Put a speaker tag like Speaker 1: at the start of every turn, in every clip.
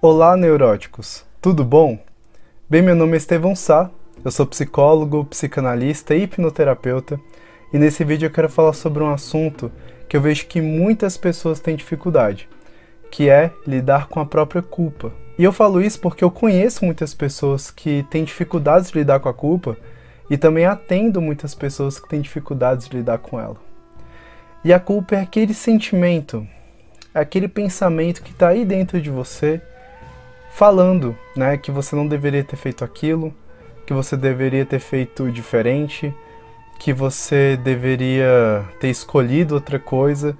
Speaker 1: Olá, neuróticos! Tudo bom? Bem, meu nome é Estevão Sá, eu sou psicólogo, psicanalista e hipnoterapeuta, e nesse vídeo eu quero falar sobre um assunto que eu vejo que muitas pessoas têm dificuldade, que é lidar com a própria culpa. E eu falo isso porque eu conheço muitas pessoas que têm dificuldades de lidar com a culpa e também atendo muitas pessoas que têm dificuldades de lidar com ela. E a culpa é aquele sentimento, é aquele pensamento que está aí dentro de você falando, né, que você não deveria ter feito aquilo, que você deveria ter feito diferente, que você deveria ter escolhido outra coisa.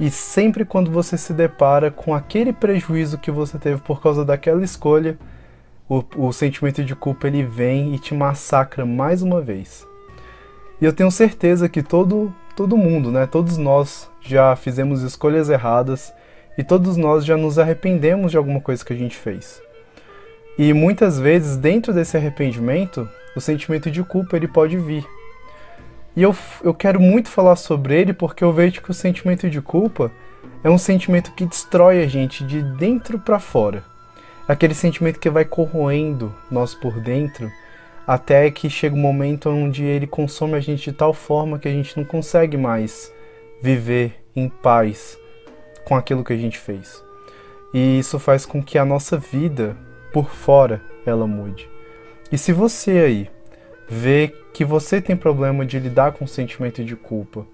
Speaker 1: E sempre quando você se depara com aquele prejuízo que você teve por causa daquela escolha, o, o sentimento de culpa ele vem e te massacra mais uma vez. E eu tenho certeza que todo todo mundo, né, todos nós já fizemos escolhas erradas e todos nós já nos arrependemos de alguma coisa que a gente fez. E muitas vezes, dentro desse arrependimento, o sentimento de culpa ele pode vir. E eu, eu quero muito falar sobre ele porque eu vejo que o sentimento de culpa é um sentimento que destrói a gente de dentro para fora. Aquele sentimento que vai corroendo nós por dentro até que chega um momento onde ele consome a gente de tal forma que a gente não consegue mais viver em paz com aquilo que a gente fez. E isso faz com que a nossa vida por fora ela mude. E se você aí vê que você tem problema de lidar com o sentimento de culpa,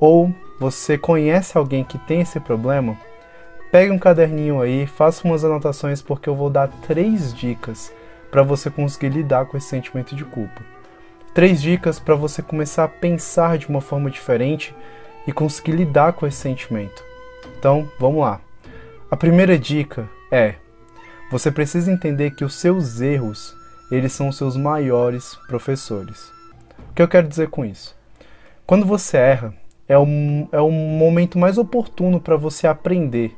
Speaker 1: ou você conhece alguém que tem esse problema, pegue um caderninho aí, faça umas anotações porque eu vou dar três dicas para você conseguir lidar com esse sentimento de culpa. Três dicas para você começar a pensar de uma forma diferente e conseguir lidar com esse sentimento. Então, vamos lá. A primeira dica é: você precisa entender que os seus erros, eles são os seus maiores professores. O que eu quero dizer com isso? Quando você erra, é o, é o momento mais oportuno para você aprender.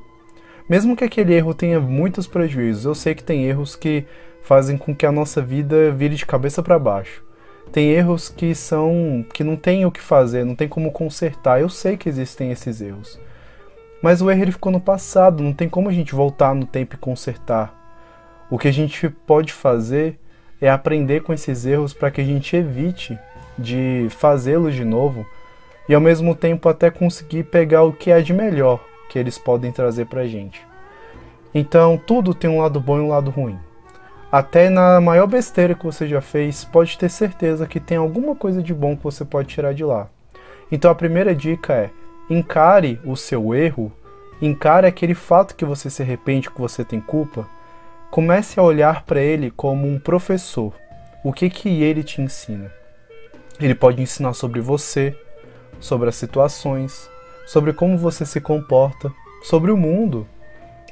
Speaker 1: Mesmo que aquele erro tenha muitos prejuízos, eu sei que tem erros que fazem com que a nossa vida vire de cabeça para baixo. Tem erros que são que não tem o que fazer, não tem como consertar. Eu sei que existem esses erros. Mas o erro ele ficou no passado, não tem como a gente voltar no tempo e consertar. O que a gente pode fazer é aprender com esses erros para que a gente evite de fazê-los de novo e ao mesmo tempo até conseguir pegar o que é de melhor que eles podem trazer para a gente. Então, tudo tem um lado bom e um lado ruim. Até na maior besteira que você já fez, pode ter certeza que tem alguma coisa de bom que você pode tirar de lá. Então, a primeira dica é: encare o seu erro, encare aquele fato que você se arrepende, que você tem culpa Comece a olhar para ele como um professor. O que que ele te ensina? Ele pode ensinar sobre você, sobre as situações, sobre como você se comporta, sobre o mundo,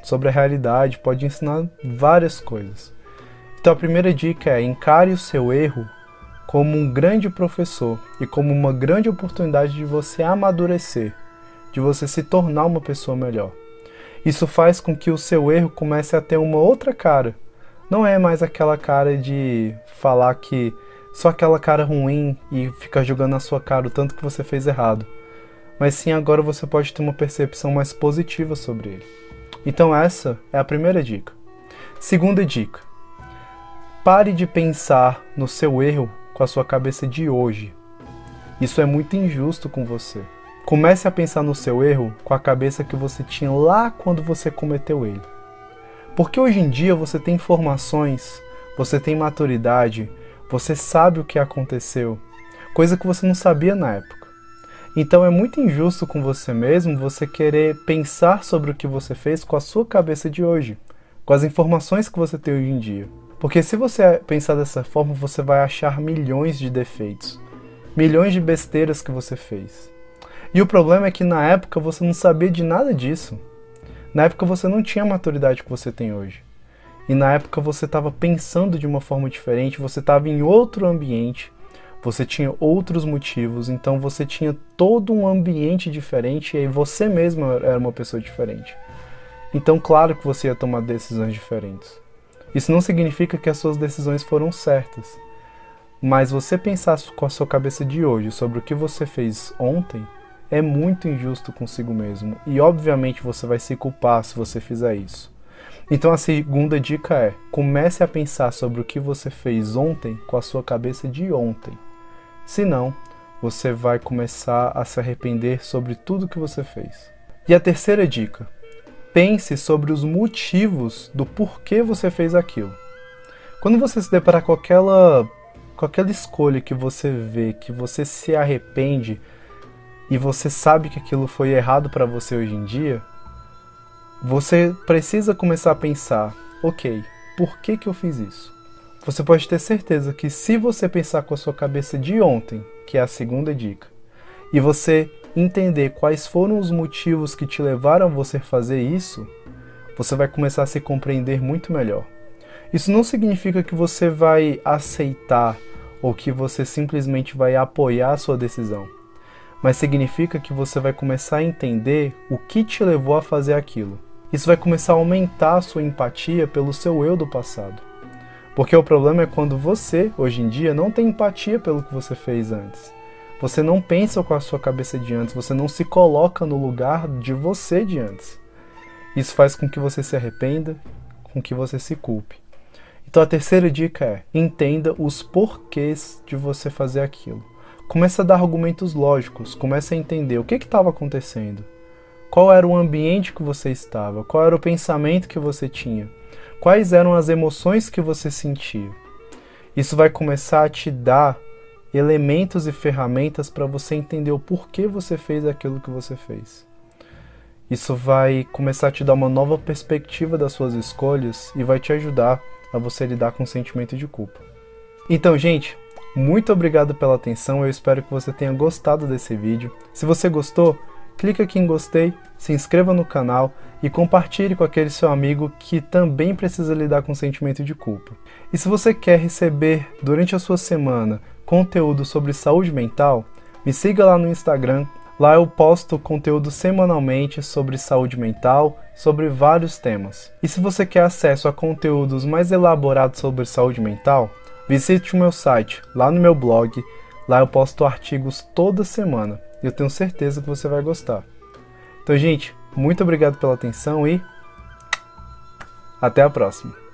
Speaker 1: sobre a realidade, pode ensinar várias coisas. Então a primeira dica é encare o seu erro como um grande professor e como uma grande oportunidade de você amadurecer, de você se tornar uma pessoa melhor. Isso faz com que o seu erro comece a ter uma outra cara. Não é mais aquela cara de falar que só aquela cara ruim e ficar jogando na sua cara o tanto que você fez errado. Mas sim, agora você pode ter uma percepção mais positiva sobre ele. Então, essa é a primeira dica. Segunda dica: pare de pensar no seu erro com a sua cabeça de hoje. Isso é muito injusto com você. Comece a pensar no seu erro com a cabeça que você tinha lá quando você cometeu ele. Porque hoje em dia você tem informações, você tem maturidade, você sabe o que aconteceu, coisa que você não sabia na época. Então é muito injusto com você mesmo você querer pensar sobre o que você fez com a sua cabeça de hoje, com as informações que você tem hoje em dia. Porque se você pensar dessa forma, você vai achar milhões de defeitos, milhões de besteiras que você fez. E o problema é que na época você não sabia de nada disso. Na época você não tinha a maturidade que você tem hoje. E na época você estava pensando de uma forma diferente, você estava em outro ambiente, você tinha outros motivos, então você tinha todo um ambiente diferente e você mesmo era uma pessoa diferente. Então, claro que você ia tomar decisões diferentes. Isso não significa que as suas decisões foram certas. Mas você pensar com a sua cabeça de hoje sobre o que você fez ontem, é muito injusto consigo mesmo e obviamente você vai se culpar se você fizer isso. Então a segunda dica é: comece a pensar sobre o que você fez ontem com a sua cabeça de ontem. Senão, você vai começar a se arrepender sobre tudo que você fez. E a terceira dica: pense sobre os motivos do porquê você fez aquilo. Quando você se deparar com aquela, com aquela escolha que você vê, que você se arrepende e você sabe que aquilo foi errado para você hoje em dia, você precisa começar a pensar: ok, por que, que eu fiz isso? Você pode ter certeza que se você pensar com a sua cabeça de ontem, que é a segunda dica, e você entender quais foram os motivos que te levaram a você fazer isso, você vai começar a se compreender muito melhor. Isso não significa que você vai aceitar ou que você simplesmente vai apoiar a sua decisão, mas significa que você vai começar a entender o que te levou a fazer aquilo. Isso vai começar a aumentar a sua empatia pelo seu eu do passado. Porque o problema é quando você, hoje em dia, não tem empatia pelo que você fez antes. Você não pensa com a sua cabeça de antes, você não se coloca no lugar de você de antes. Isso faz com que você se arrependa, com que você se culpe. Então a terceira dica é: entenda os porquês de você fazer aquilo. Comece a dar argumentos lógicos, comece a entender o que estava acontecendo. Qual era o ambiente que você estava? Qual era o pensamento que você tinha? Quais eram as emoções que você sentia? Isso vai começar a te dar elementos e ferramentas para você entender o porquê você fez aquilo que você fez. Isso vai começar a te dar uma nova perspectiva das suas escolhas e vai te ajudar a você lidar com o sentimento de culpa. Então, gente, muito obrigado pela atenção. Eu espero que você tenha gostado desse vídeo. Se você gostou, clique aqui em gostei, se inscreva no canal e compartilhe com aquele seu amigo que também precisa lidar com o sentimento de culpa. E se você quer receber durante a sua semana conteúdo sobre saúde mental, me siga lá no Instagram. Lá eu posto conteúdo semanalmente sobre saúde mental, sobre vários temas. E se você quer acesso a conteúdos mais elaborados sobre saúde mental, visite o meu site, lá no meu blog. Lá eu posto artigos toda semana e eu tenho certeza que você vai gostar. Então, gente, muito obrigado pela atenção e até a próxima.